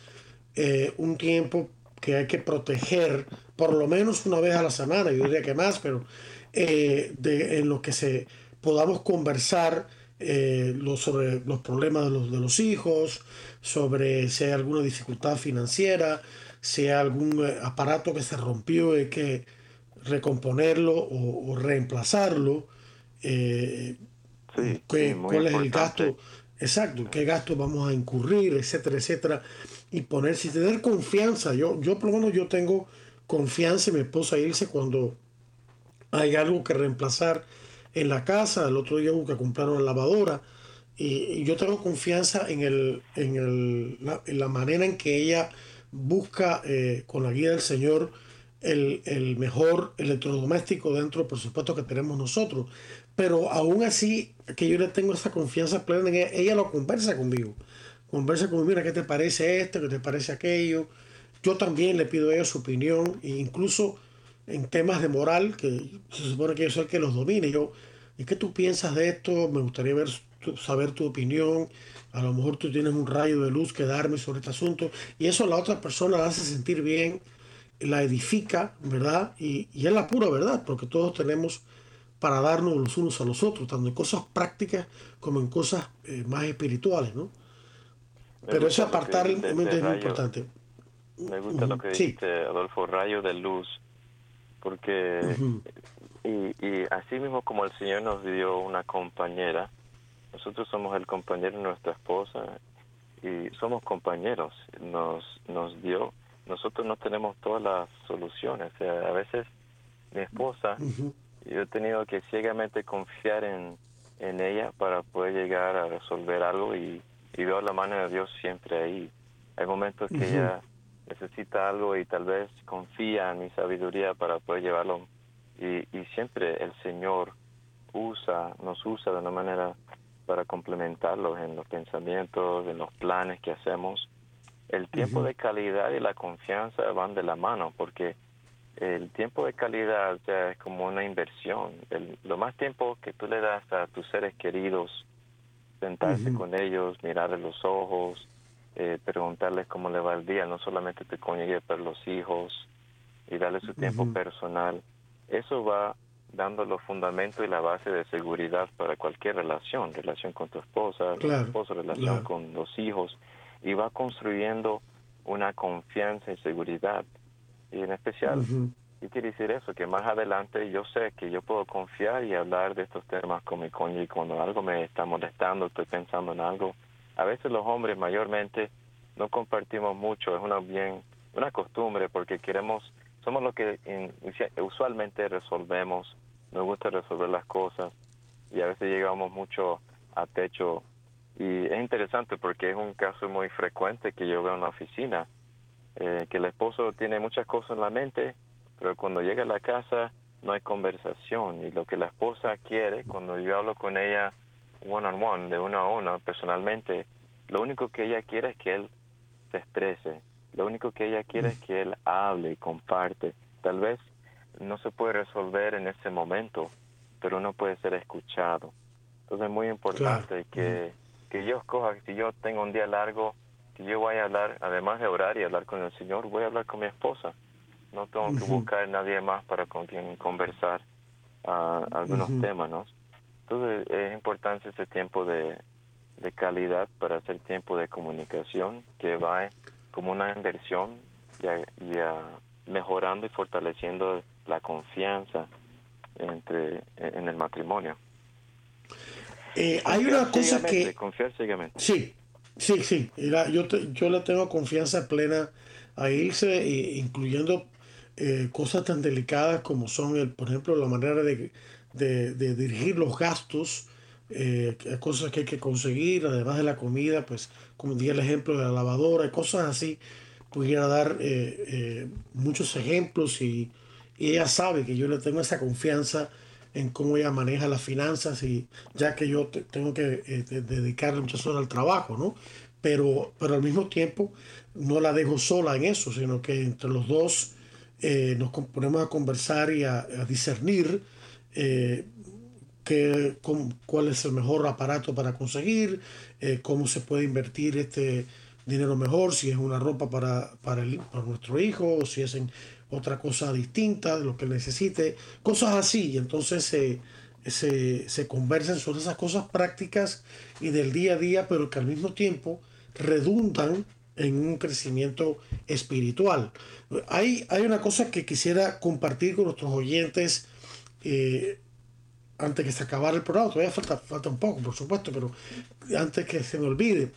eh, un tiempo que hay que proteger por lo menos una vez a la semana, yo diría que más, pero eh, de, en lo que se podamos conversar eh, sobre los problemas de los, de los hijos, sobre si hay alguna dificultad financiera, si hay algún eh, aparato que se rompió y hay que recomponerlo o, reemplazarlo. Eh, ¿Cuál es el gasto? Exacto, qué gasto vamos a incurrir, etcétera, etcétera. Y ponerse y tener confianza. Yo, yo por lo menos yo tengo confianza en mi esposa irse cuando hay algo que reemplazar en la casa, el otro día hubo que comprar una lavadora y, yo tengo confianza en, el, en, el, la, en, la, manera en que ella busca eh, con la guía del Señor el, el, mejor electrodoméstico dentro del presupuesto que tenemos nosotros. Pero aún así, que yo le tengo esa confianza plena en ella, ella lo conversa conmigo. Conversa conmigo, mira, ¿qué te parece esto? ¿Qué te parece aquello? Yo también le pido a ella su opinión, e incluso en temas de moral, que se supone que yo soy el que los domine. Yo, ¿y qué tú piensas de esto? Me gustaría ver, saber tu opinión. A lo mejor tú tienes un rayo de luz que darme sobre este asunto. Y eso a la otra persona la hace sentir bien, la edifica, ¿verdad? Y, y es la pura verdad, porque todos tenemos para darnos los unos a los otros, tanto en cosas prácticas como en cosas eh, más espirituales, ¿no? Pero ese apartar es muy importante. Me gusta lo que dijiste, Adolfo, rayo de luz porque y, y así mismo como el Señor nos dio una compañera, nosotros somos el compañero de nuestra esposa y somos compañeros, nos, nos dio, nosotros no tenemos todas las soluciones, o sea, a veces mi esposa, yo he tenido que ciegamente confiar en, en ella para poder llegar a resolver algo y, y veo la mano de Dios siempre ahí. Hay momentos que ella necesita algo y tal vez confía en mi sabiduría para poder llevarlo. Y, y siempre el Señor usa, nos usa de una manera para complementarlos en los pensamientos, en los planes que hacemos. el tiempo de calidad y la confianza van de la mano porque el tiempo de calidad ya es como una inversión. lo más tiempo que tú le das a tus seres queridos, sentarse con ellos, mirarles los ojos, eh, preguntarles cómo le va el día, no solamente te cónyuge, pero los hijos, y darle su tiempo personal. Eso va dando los fundamentos y la base de seguridad para cualquier relación, relación con tu esposa, tu esposo, relación con los hijos, y va construyendo una confianza y seguridad. Y en especial, y quiere decir eso? Que más adelante yo sé que yo puedo confiar y hablar de estos temas con mi cónyuge cuando algo me está molestando, estoy pensando en algo. A veces los hombres mayormente no compartimos mucho, es una bien una costumbre porque queremos somos los que usualmente resolvemos, nos gusta resolver las cosas y a veces llegamos mucho a techo y es interesante porque es un caso muy frecuente que yo veo en la oficina, eh, que el esposo tiene muchas cosas en la mente, pero cuando llega a la casa no hay conversación y lo que la esposa quiere, cuando yo hablo con ella one on one, de uno a uno, personalmente, lo único que ella quiere es que él se exprese, lo único que ella quiere es que él hable y comparte. Tal vez no se puede resolver en ese momento, pero uno puede ser escuchado. Entonces es muy importante que, que yo escoja, si yo tengo un día largo, que yo vaya a hablar, además de orar y hablar con el Señor, voy a hablar con mi esposa. No tengo que buscar a nadie más para con quien conversar uh, algunos temas, ¿no? Entonces es importante ese tiempo de, de calidad para hacer tiempo de comunicación que va como una inversión y, mejorando y fortaleciendo la confianza entre en el matrimonio. Eh, hay una cosa que... Confiar ciegamente. Sí, sí, sí. yo, yo le tengo confianza plena a irse, incluyendo eh, cosas tan delicadas como son, el, por ejemplo, la manera de, de dirigir los gastos eh, cosas que hay que conseguir, además de la comida, pues como di el ejemplo de la lavadora, cosas así, pudiera dar eh, muchos ejemplos y, ella sabe que yo le tengo esa confianza en cómo ella maneja las finanzas y ya que yo tengo que eh, dedicarle muchas horas al trabajo, ¿no? Pero, pero al mismo tiempo no la dejo sola en eso, sino que entre los dos nos ponemos a conversar y a, discernir cuál es el mejor aparato para conseguir, eh, cómo se puede invertir este dinero mejor, si es una ropa para, para, nuestro hijo, o si es en otra cosa distinta de lo que necesite, cosas así. Y entonces se, se conversan sobre esas cosas prácticas y del día a día, pero que al mismo tiempo redundan en un crecimiento espiritual. Hay, hay una cosa que quisiera compartir con nuestros oyentes. Eh, antes que se acabara el programa, todavía falta, falta un poco, por supuesto, pero antes que se me olvide.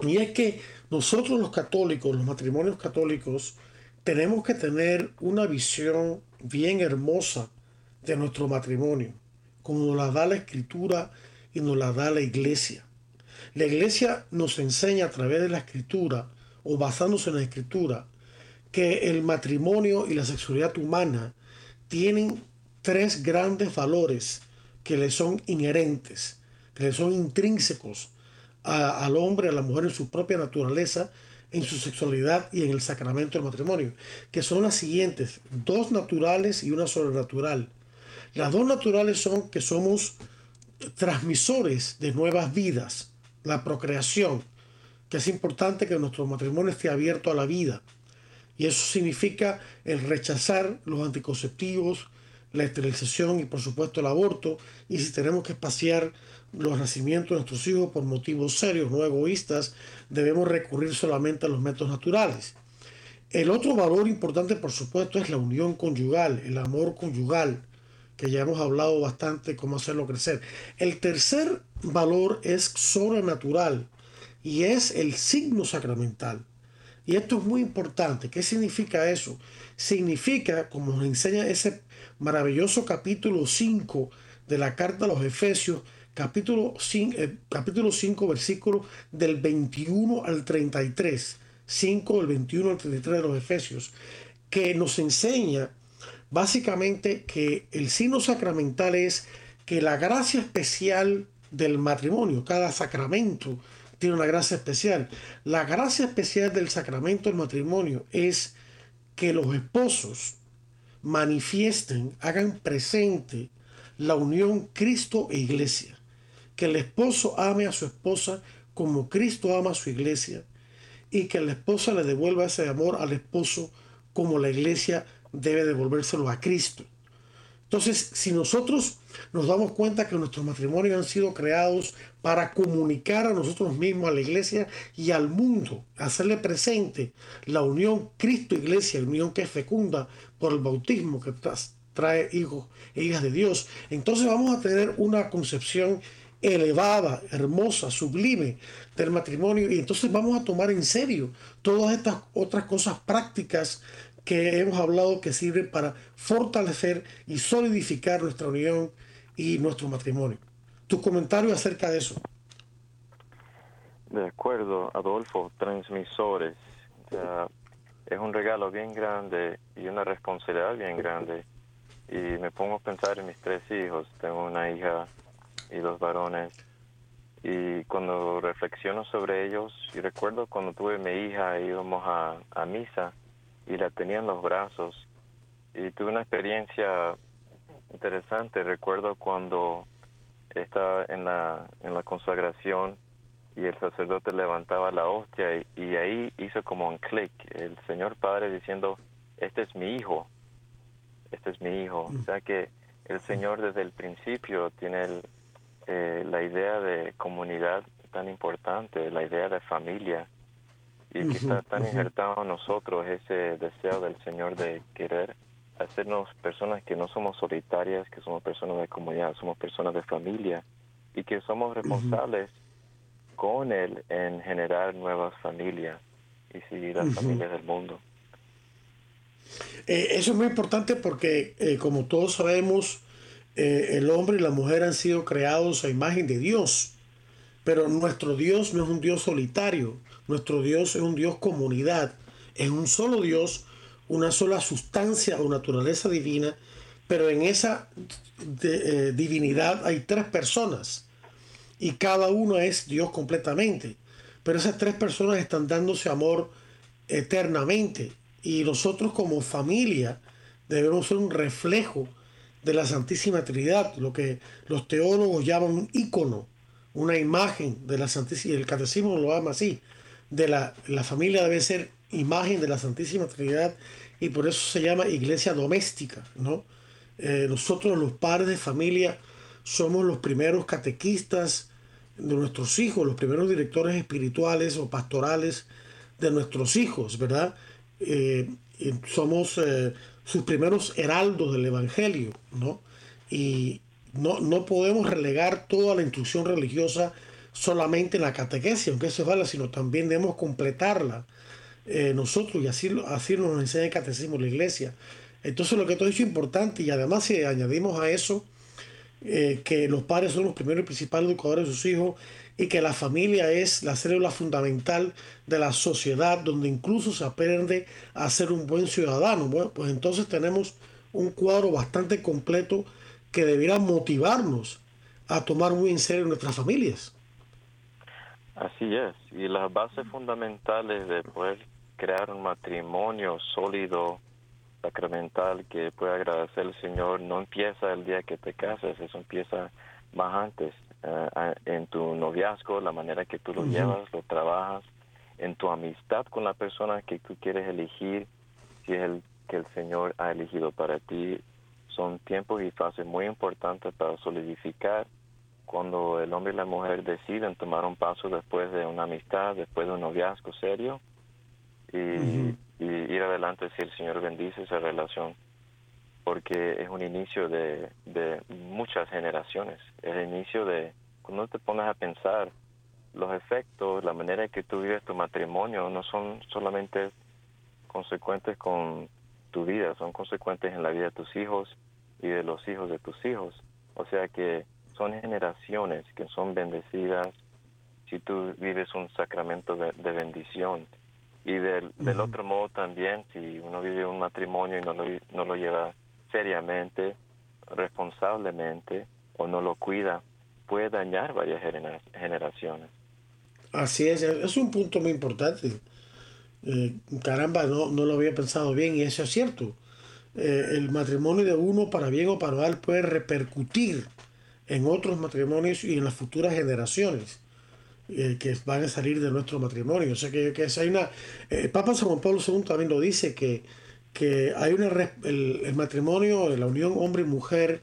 Y es que nosotros los católicos, los matrimonios católicos, tenemos que tener una visión bien hermosa de nuestro matrimonio, como nos la da la escritura y nos la da la iglesia. La iglesia nos enseña a través de la escritura, o basándose en la escritura, que el matrimonio y la sexualidad humana tienen tres grandes valores que le son inherentes, que le son intrínsecos al hombre, a la mujer en su propia naturaleza, en su sexualidad y en el sacramento del matrimonio, que son las siguientes, dos naturales y una sobrenatural. Las dos naturales son que somos transmisores de nuevas vidas, la procreación, que es importante que nuestro matrimonio esté abierto a la vida. Y eso significa el rechazar los anticonceptivos, la esterilización y por supuesto el aborto, y si tenemos que espaciar los nacimientos de nuestros hijos por motivos serios, no egoístas, debemos recurrir solamente a los métodos naturales. El otro valor importante, por supuesto, es la unión conyugal, el amor conyugal, que ya hemos hablado bastante cómo hacerlo crecer. El tercer valor es sobrenatural y es el signo sacramental. Y esto es muy importante. ¿Qué significa eso? Significa, como nos enseña ese maravilloso capítulo 5 de la carta a los Efesios, capítulo 5, eh, capítulo 5 versículo del 21 al 33, 5 del 21 al 33 de los Efesios, que nos enseña básicamente que el signo sacramental es que la gracia especial del matrimonio, cada sacramento, tiene una gracia especial. La gracia especial del sacramento del matrimonio es que los esposos manifiesten, hagan presente la unión Cristo e iglesia. Que el esposo ame a su esposa como Cristo ama a su iglesia y que la esposa le devuelva ese amor al esposo como la iglesia debe devolvérselo a Cristo. Entonces, si nosotros nos damos cuenta que nuestros matrimonios han sido creados para comunicar a nosotros mismos, a la iglesia y al mundo, hacerle presente la unión Cristo-Iglesia, unión que es fecunda por el bautismo que trae hijos e hijas de Dios, entonces vamos a tener una concepción elevada, hermosa, sublime del matrimonio y entonces vamos a tomar en serio todas estas otras cosas prácticas que hemos hablado que sirven para fortalecer y solidificar nuestra unión y nuestro matrimonio. Tu comentario acerca de eso. De acuerdo, Adolfo, transmisores. es un regalo bien grande y una responsabilidad bien grande. Y me pongo a pensar en mis tres hijos. Tengo una hija y dos varones. Y cuando reflexiono sobre ellos, y recuerdo cuando tuve mi hija, íbamos a misa y la tenía en los brazos. Y tuve una experiencia interesante. Recuerdo cuando estaba en la, en la consagración y el sacerdote levantaba la hostia y, ahí hizo como un clic. El Señor Padre diciendo, este es mi hijo, este es mi hijo. O sea que el Señor desde el principio tiene eh, la idea de comunidad tan importante, la idea de familia y que está tan injertado en nosotros ese deseo del Señor de querer hacernos personas que no somos solitarias, que somos personas de comunidad, somos personas de familia y que somos responsables con Él en generar nuevas familias y seguir las familias del mundo. Eh, eso es muy importante porque, eh, como todos sabemos, eh, el hombre y la mujer han sido creados a imagen de Dios, pero nuestro Dios no es un Dios solitario, nuestro Dios es un Dios comunidad, es un solo Dios, una sola sustancia o naturaleza divina, pero en esa eh, divinidad hay tres personas y cada uno es Dios completamente. Pero esas tres personas están dándose amor eternamente y nosotros como familia debemos ser un reflejo de la Santísima Trinidad, lo que los teólogos llaman un ícono, una imagen de la Santísima, y el catecismo lo llama así, de la, la familia debe ser imagen de la Santísima Trinidad y por eso se llama iglesia doméstica, ¿no? Eh, nosotros los padres de familia somos los primeros catequistas de nuestros hijos, los primeros directores espirituales o pastorales de nuestros hijos, ¿verdad? Eh, somos eh, sus primeros heraldos del Evangelio, ¿no? Y no, no podemos relegar toda la instrucción religiosa solamente en la catequesis, aunque eso vale, sino también debemos completarla eh, nosotros y así, así nos enseña el catecismo la iglesia. Entonces lo que todo es importante y además si añadimos a eso eh, que los padres son los primeros y principales educadores de sus hijos y que la familia es la célula fundamental de la sociedad donde incluso se aprende a ser un buen ciudadano. Bueno, pues entonces tenemos un cuadro bastante completo que debiera motivarnos a tomar muy en serio nuestras familias. Así es, y las bases fundamentales de poder crear un matrimonio sólido, sacramental, que pueda agradecer al Señor, no empieza el día que te casas, eso empieza más antes, eh, en tu noviazgo, la manera que tú lo llevas, lo trabajas, en tu amistad con la persona que tú quieres elegir, si es el que el Señor ha elegido para ti, son tiempos y fases muy importantes para solidificar cuando el hombre y la mujer deciden tomar un paso después de una amistad, después de un noviazgo serio y, ir adelante si el Señor bendice esa relación, porque es un inicio de, muchas generaciones, es el inicio de, cuando te pones a pensar, los efectos, la manera en que tú vives tu matrimonio no son solamente consecuentes con tu vida, son consecuentes en la vida de tus hijos y de los hijos de tus hijos. O sea que son generaciones que son bendecidas si tú vives un sacramento de, bendición. Y del, del, otro modo también, si uno vive un matrimonio y no lo, no lo lleva seriamente, responsablemente, o no lo cuida, puede dañar varias generaciones. Así es, es un punto muy importante. Eh, caramba, no, no lo había pensado bien y eso es cierto. Eh, el matrimonio de uno, para bien o para mal, puede repercutir en otros matrimonios y en las futuras generaciones eh, que van a salir de nuestro matrimonio. O sea que, que hay una... El Papa San Juan Pablo II también lo dice, que, que hay una, el, el matrimonio, la unión hombre y mujer,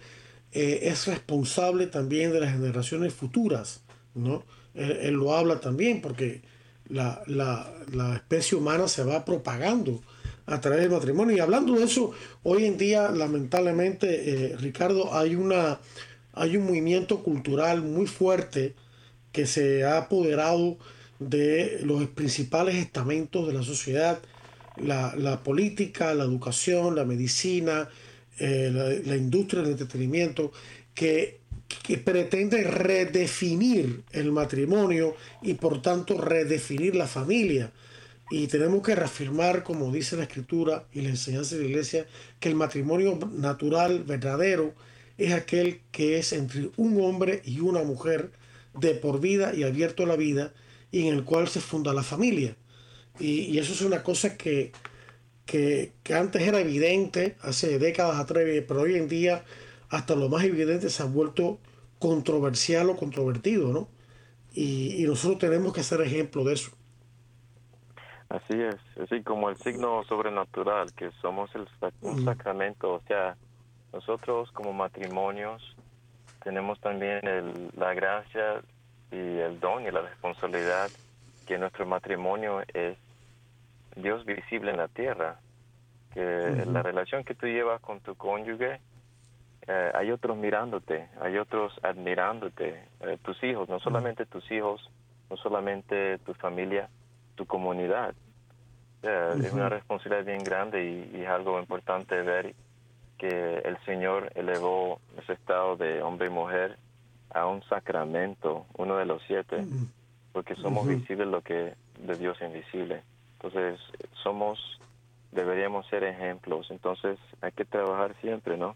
es responsable también de las generaciones futuras, ¿no? Él, lo habla también porque la, la, la especie humana se va propagando a través del matrimonio. Y hablando de eso, hoy en día, lamentablemente, eh, Ricardo, hay, una, hay un movimiento cultural muy fuerte que se ha apoderado de los principales estamentos de la sociedad, la, la política, la educación, la medicina, eh, la, la, industria del entretenimiento, que, que pretende redefinir el matrimonio y por tanto redefinir la familia. Y tenemos que reafirmar, como dice la escritura y la enseñanza de la iglesia, que el matrimonio natural, verdadero, es aquel que es entre un hombre y una mujer de por vida y abierto a la vida y en el cual se funda la familia. Y, eso es una cosa que, que, antes era evidente, hace décadas atrás, pero hoy en día hasta lo más evidente se ha vuelto controversial o controvertido, ¿no? Y, y nosotros tenemos que ser ejemplo de eso. Así es, así como el signo sobrenatural, que somos el, un sacramento, o sea, nosotros como matrimonios tenemos también el, la gracia y el don y la responsabilidad que nuestro matrimonio es Dios visible en la tierra, que la relación que tú llevas con tu cónyuge, eh, hay otros mirándote, hay otros admirándote, eh, tus hijos, no solamente tus hijos, no solamente tu familia, tu comunidad. Es una responsabilidad bien grande y, es algo importante ver que el Señor elevó ese estado de hombre y mujer a un sacramento, uno de los siete, porque somos visibles lo que de Dios invisible. Entonces, somos, deberíamos ser ejemplos. Entonces, hay que trabajar siempre, ¿no?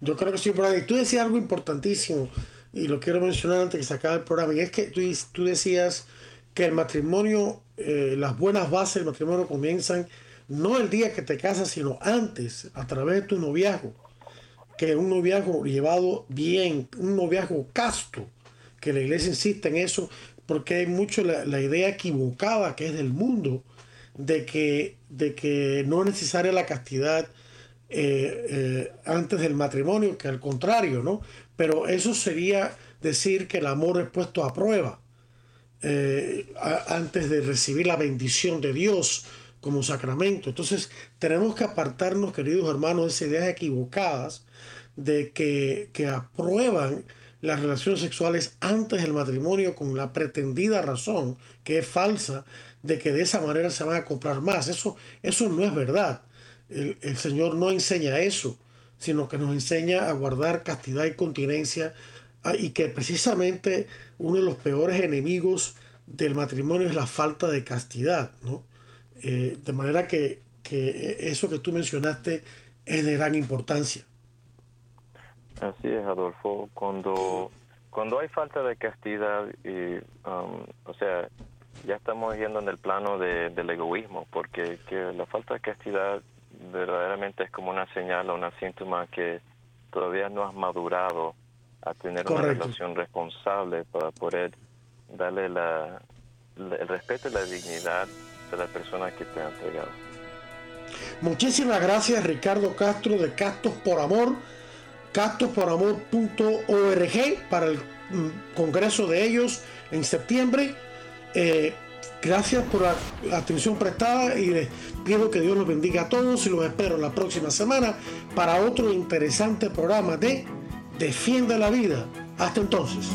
Yo creo que sí, Brady. Tú decías algo importantísimo y lo quiero mencionar antes que se acabe el programa, y es que tú, tú decías que el matrimonio, eh, las buenas bases del matrimonio comienzan no el día que te casas, sino antes, a través de tu noviazgo. Que un noviazgo llevado bien, un noviazgo casto, que la iglesia insiste en eso, porque hay mucho la, idea equivocada que es del mundo, de que, de que no es necesaria la castidad eh, eh, antes del matrimonio, que al contrario, ¿no? Pero eso sería decir que el amor es puesto a prueba eh, antes de recibir la bendición de Dios como sacramento. Entonces tenemos que apartarnos, queridos hermanos, de esas ideas equivocadas de que, que aprueban las relaciones sexuales antes del matrimonio con la pretendida razón, que es falsa, de que de esa manera se van a comprar más. Eso, eso no es verdad. El, el Señor no enseña eso sino que nos enseña a guardar castidad y continencia ah, y que precisamente uno de los peores enemigos del matrimonio es la falta de castidad, ¿no? Eh, de manera que, eso que tú mencionaste es de gran importancia. Así es, Adolfo. Cuando, cuando hay falta de castidad, y, um, o sea, ya estamos yendo en el plano del egoísmo, porque que la falta de castidad verdaderamente es como una señal o una síntoma que todavía no has madurado a tener una relación responsable para poder darle la, el respeto y la dignidad de la persona que te ha entregado. Muchísimas gracias Ricardo Castro de Castos por Amor, castosporamor.org para el mm, congreso de ellos en septiembre. Eh, Gracias por la, atención prestada y les pido que Dios los bendiga a todos y los espero la próxima semana para otro interesante programa de Defiende la Vida. Hasta entonces.